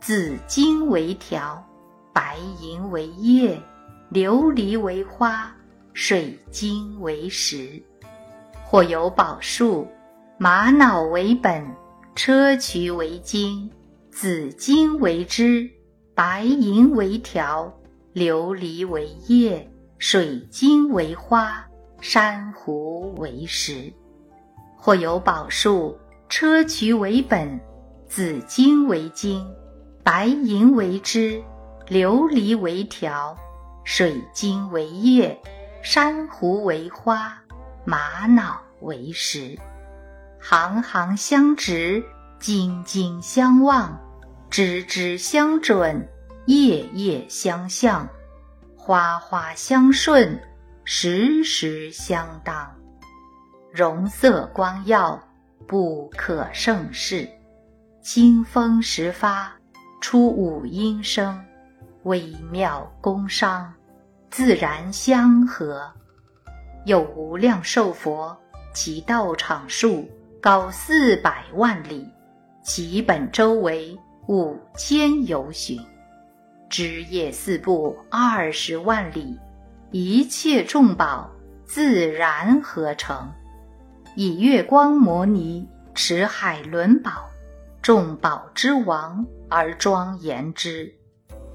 紫金为条，白银为叶，琉璃为花。水晶为石，或有宝树，玛瑙为本，砗磲为晶，紫荆为枝，白银为条，琉璃为叶，水晶为花，珊瑚为石。或有宝树，砗磲为本，紫荆为晶，白银为枝，琉璃为条，水晶为叶。珊瑚为花，玛瑙为石，行行相直，茎茎相望，枝枝相准，叶叶相向，花花相顺，时时相当。容色光耀，不可胜视。清风时发，出五音声，微妙工商。自然相合，有无量寿佛，其道场数高四百万里，其本周围五千由旬，枝叶四部二十万里，一切众宝自然合成，以月光摩尼持海轮宝，众宝之王而庄严之，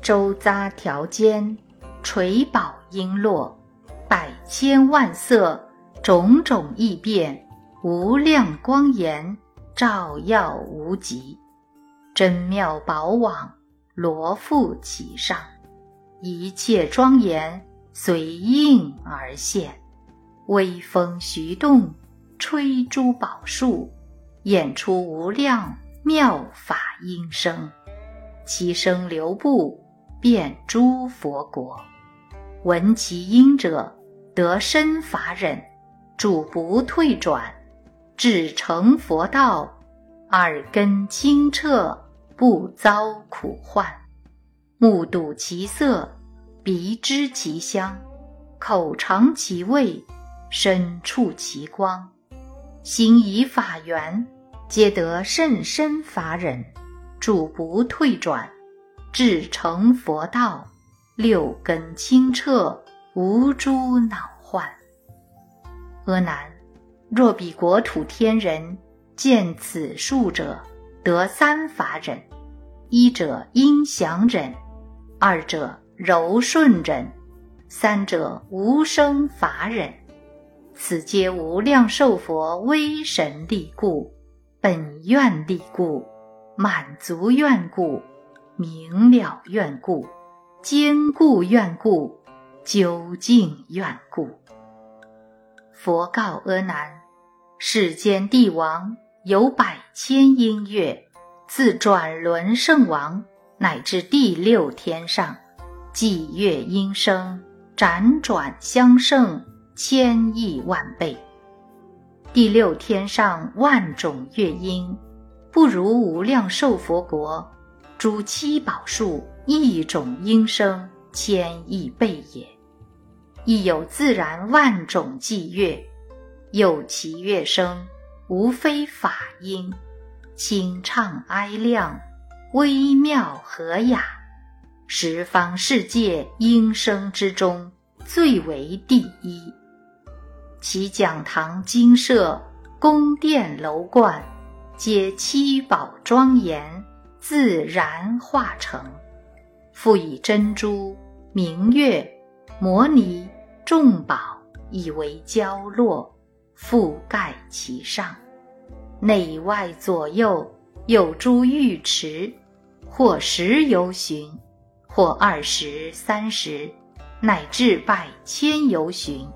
周匝条间。垂宝璎珞，百千万色，种种异变，无量光颜，照耀无极。真妙宝网罗覆其上，一切庄严随应而现。微风徐动，吹珠宝树，演出无量妙法音声，其声流布，遍诸佛国。闻其音者，得身法忍，主不退转，至成佛道，耳根清澈，不遭苦患。目睹其色，鼻知其香，口尝其味，身触其光，心以法缘，皆得甚深法忍，主不退转，至成佛道。六根清澈，无诸恼患。阿难，若彼国土天人见此树者，得三法忍：一者音响忍，二者柔顺忍，三者无生法忍。此皆无量寿佛威神力故，本愿力故，满足愿故，明了愿故。坚固愿故，究竟愿故。佛告阿难：世间帝王有百千音乐，自转轮圣王乃至第六天上，伎乐音声辗转相胜，千亿万倍。第六天上万种乐音，不如无量寿佛国诸七宝树。一种音声千亿倍也，亦有自然万种伎乐，有其乐声，无非法音，清畅哀亮，微妙和雅，十方世界音声之中最为第一。其讲堂精舍、宫殿楼观，皆七宝庄严，自然化成。复以珍珠、明月、摩尼、众宝以为交落，覆盖其上。内外左右有诸浴池，或十由旬，或二十三十，乃至百千由旬。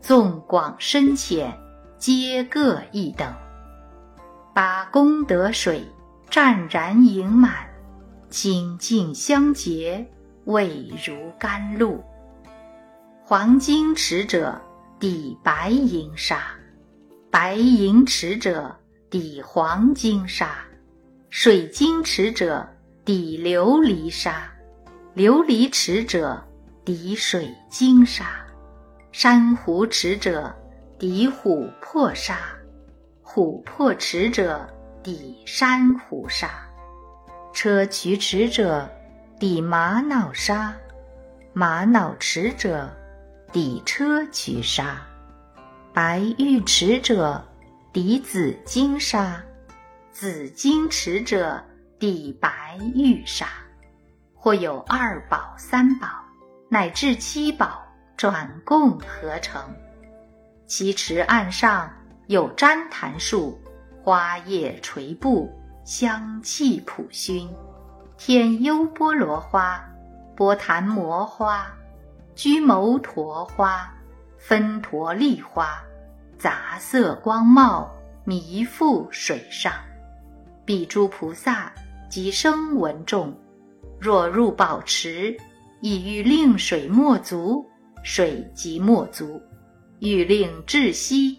纵广深浅，皆各一等。把功德水湛然盈满。清净相结，味如甘露。黄金池者，抵白银沙；白银池者，抵黄金沙；水晶池者，抵琉璃沙；琉璃池者，抵水晶沙；珊瑚池者，抵琥珀沙；琥珀池者，抵珊瑚沙；砗磲持者，抵玛瑙沙；玛瑙持者，抵砗磲沙；白玉持者，抵紫金沙；紫金池者，抵白玉沙。或有二宝、三宝，乃至七宝，转共合成。其池岸上有旃檀树，花叶垂布，香气普熏。天优波罗花、波檀摩花、居牟陀花、分陀利花，杂色光茂，弥覆水上。彼诸菩萨即声闻众。若入宝池，意欲令水没足，水即没足；欲令至息，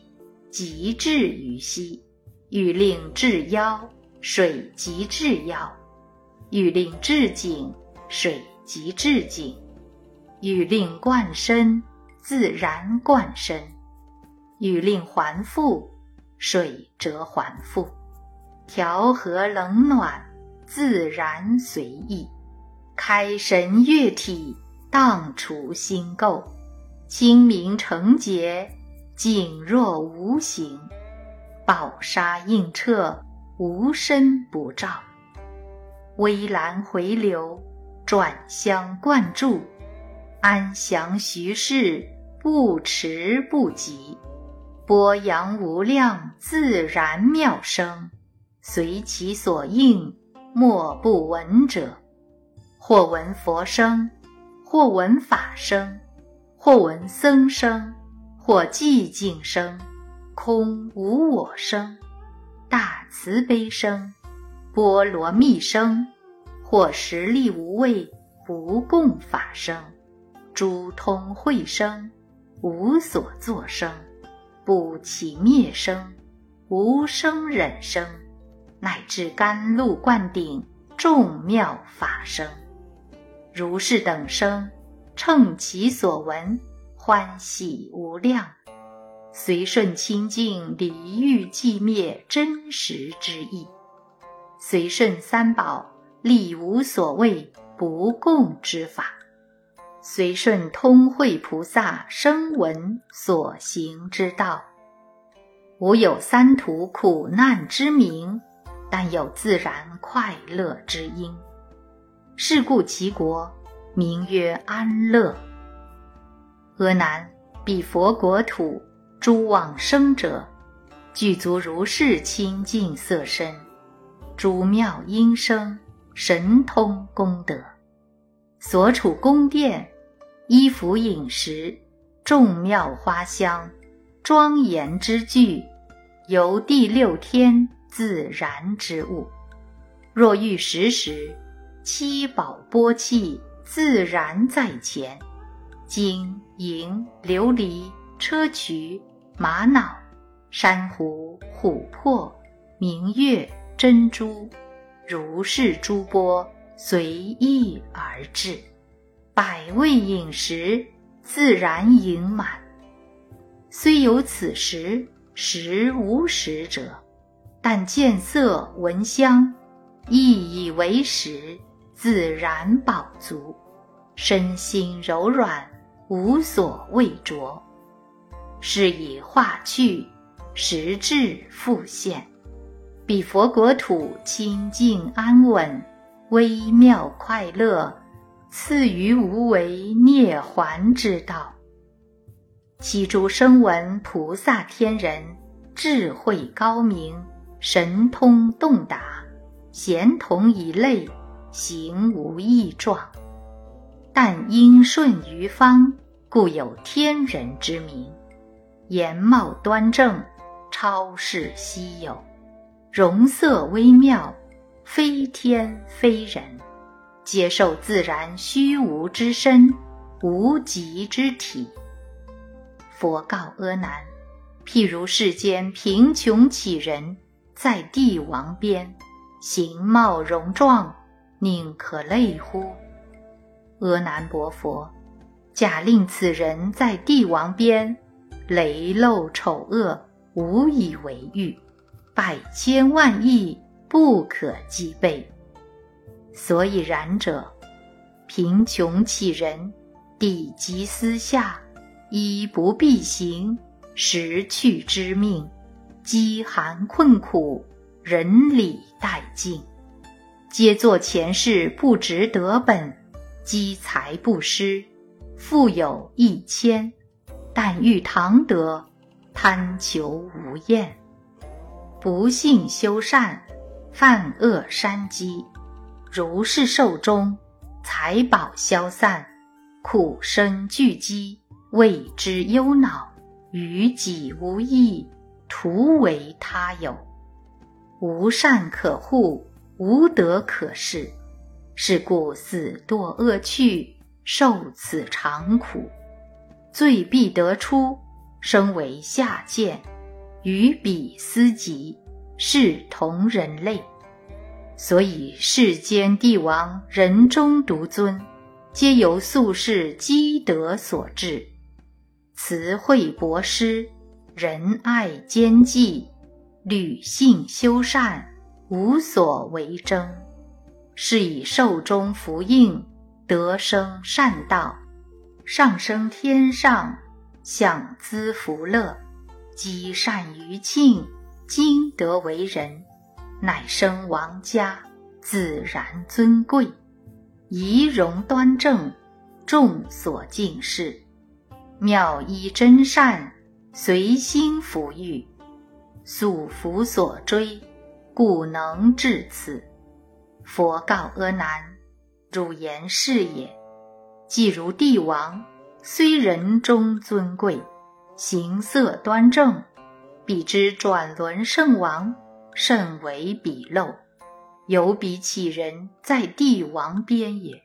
即至于息；欲令至腰，水即至腰；欲令至颈，水即至颈；欲令贯身，自然贯身；欲令还复，水则还复。调和冷暖，自然随意。开神悦体，荡除心垢，清明澄洁，静若无形。宝沙映彻，无身不照。微澜回流，转相贯注，安详徐适，不迟不急。波扬无量，自然妙声，随其所应，莫不闻者。或闻佛声，或闻法声，或闻僧声，或寂静声，空无我生，大慈悲生，波罗蜜生，或实力无畏，不共法生，诸通会生，无所作生，不起灭生，无生忍生，乃至甘露灌顶，众妙法生。如是等生，乘其所闻，欢喜无量，随顺清净离欲寂灭真实之意，随顺三宝力无所谓不共之法，随顺通慧菩萨声闻所行之道，无有三途苦难之名，但有自然快乐之因。是故其国名曰安乐。阿难，彼佛国土诸往生者，具足如是清净色身，诸妙音声，神通功德，所处宫殿，衣服饮食，众妙花香，庄严之具，由第六天自然之物。若欲食时，七宝波气自然在前，金银琉璃砗磲玛瑙珊瑚琥珀明月珍珠，如是诸波随意而至，百味饮食自然盈满。虽有此食，食无食者，但见色闻香，亦以为食。自然饱足，身心柔软，无所畏着。是以化去，实质复现。彼佛国土清净安稳，微妙快乐，赐于无为涅槃之道。其诸声闻菩萨天人，智慧高明，神通洞达，贤同一类。行无异状，但因顺于方，故有天人之名。颜貌端正，超世稀有，容色微妙，非天非人，接受自然虚无之身，无极之体。佛告阿难：譬如世间贫穷乞人，在帝王边，形貌容状，宁可类乎？阿难薄佛，假令此人在帝王边，雷露丑恶，无以为喻，百千万亿不可计备。所以然者，贫穷乞人，地极私下，衣不蔽行。失去之命，饥寒困苦，人理殆尽，皆作前世不值得本，积财不施，富有一千，但欲唐德，贪求无厌，不幸修善，犯恶山积，如是寿终，财宝消散，苦生聚积，为之忧恼。于己无益，徒为他有。无善可护，无德可恃，是故死堕恶趣，受此长苦。罪必得出，生为下贱，与彼思及，是同人类。所以世间帝王人中独尊，皆由宿世积德所致。慈惠博施，仁爱兼济，履信修善，无所为争，是以寿终福应，得生善道，上升天上，享资福乐，积善于庆，今得为人，乃生王家，自然尊贵，仪容端正，众所敬视。妙依真善，随心抚育，素福所追，故能至此。佛告阿难：汝言是也。既如帝王，虽人中尊贵，形色端正，彼之转轮圣王，甚为鄙陋，犹比乞人，在帝王边也。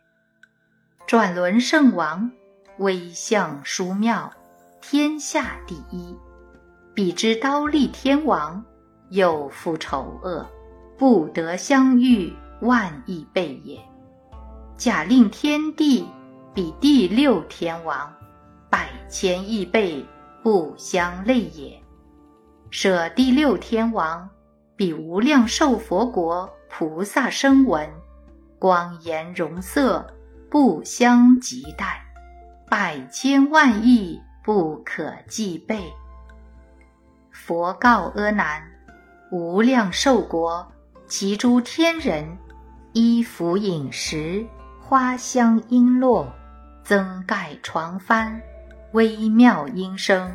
转轮圣王。威相殊妙，天下第一。比之刀立天王，又复丑恶，不得相遇，万亿倍也。假令天地比第六天王，百千亿倍不相类也。舍第六天王，比无量寿佛国菩萨声闻，光颜容色，不相及待。百千万亿不可计备。佛告阿难：无量寿国，其诸天人，衣服饮食，花香璎珞，增盖床幡，微妙音声，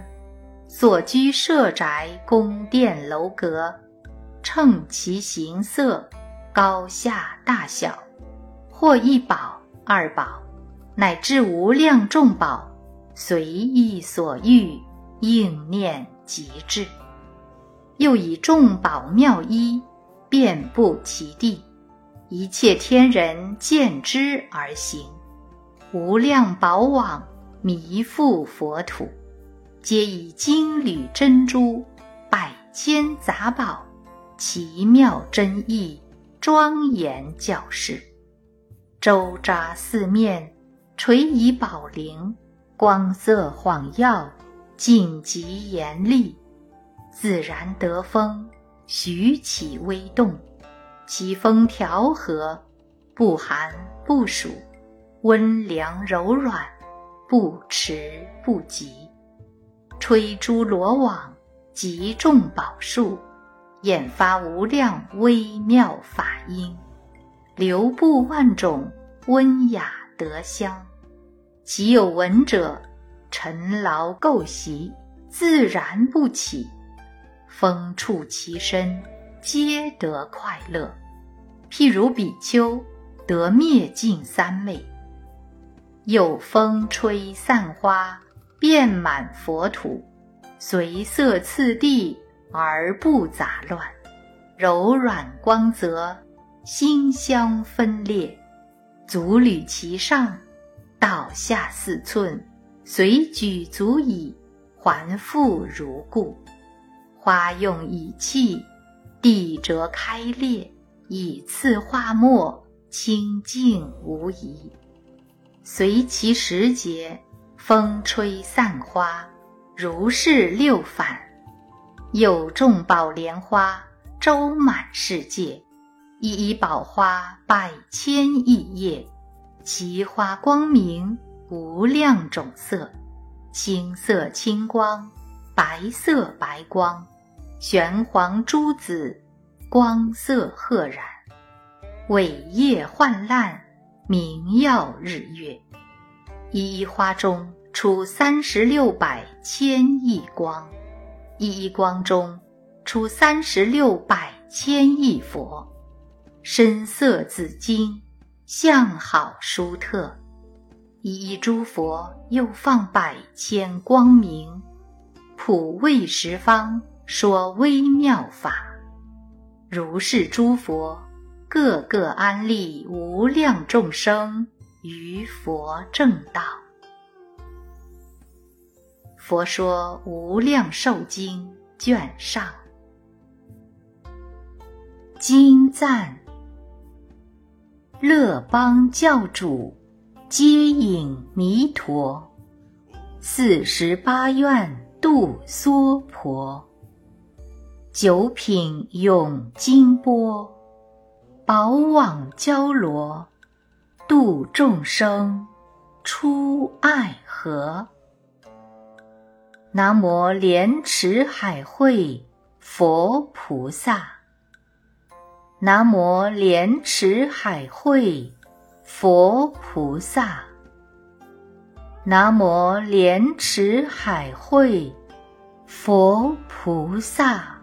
所居舍宅宫殿楼阁，称其形色，高下大小，或一宝二宝。乃至无量众宝，随意所欲，应念即至。又以众宝妙衣，遍布其地，一切天人见之而行。无量宝网弥覆佛土，皆以金缕珍珠、百千杂宝，奇妙珍异，庄严教示，周匝四面。垂以宝铃，光色晃耀，静极严厉，自然得风，徐起微动，其风调和，不寒不暑，温凉柔软，不迟不急。吹珠罗网，集众宝树，演发无量微妙法音，流布万种温雅德香。其有闻者，尘劳垢习，自然不起；风触其身，皆得快乐。譬如比丘得灭尽三昧。有风吹散花，遍满佛土，随色次第而不杂乱，柔软光泽，馨香分裂，足履其上，倒下四寸，随举足矣，还复如故。花用以器，地折开裂，以次化末，清净无疑。随其时节，风吹散花，如是六返。又种宝莲花，周满世界。一一宝花百千亿叶，其花光明无量种色，青色青光，白色白光，玄黄珠紫，光色赫然，伟业焕烂，明耀日月。一一花中出三十六百千亿光，一一光中出三十六百千亿佛。深色紫金，相好殊特。一一诸佛又放百千光明，普为十方说微妙法。如是诸佛，个个安立无量众生于佛正道。佛说《无量寿经》卷上，经赞。乐邦教主接引弥陀，四十八愿度娑婆，九品永金波，宝网交罗，度众生出爱河。南无莲池海会佛菩萨。南无莲池海会佛菩萨。南无莲池海会佛菩萨。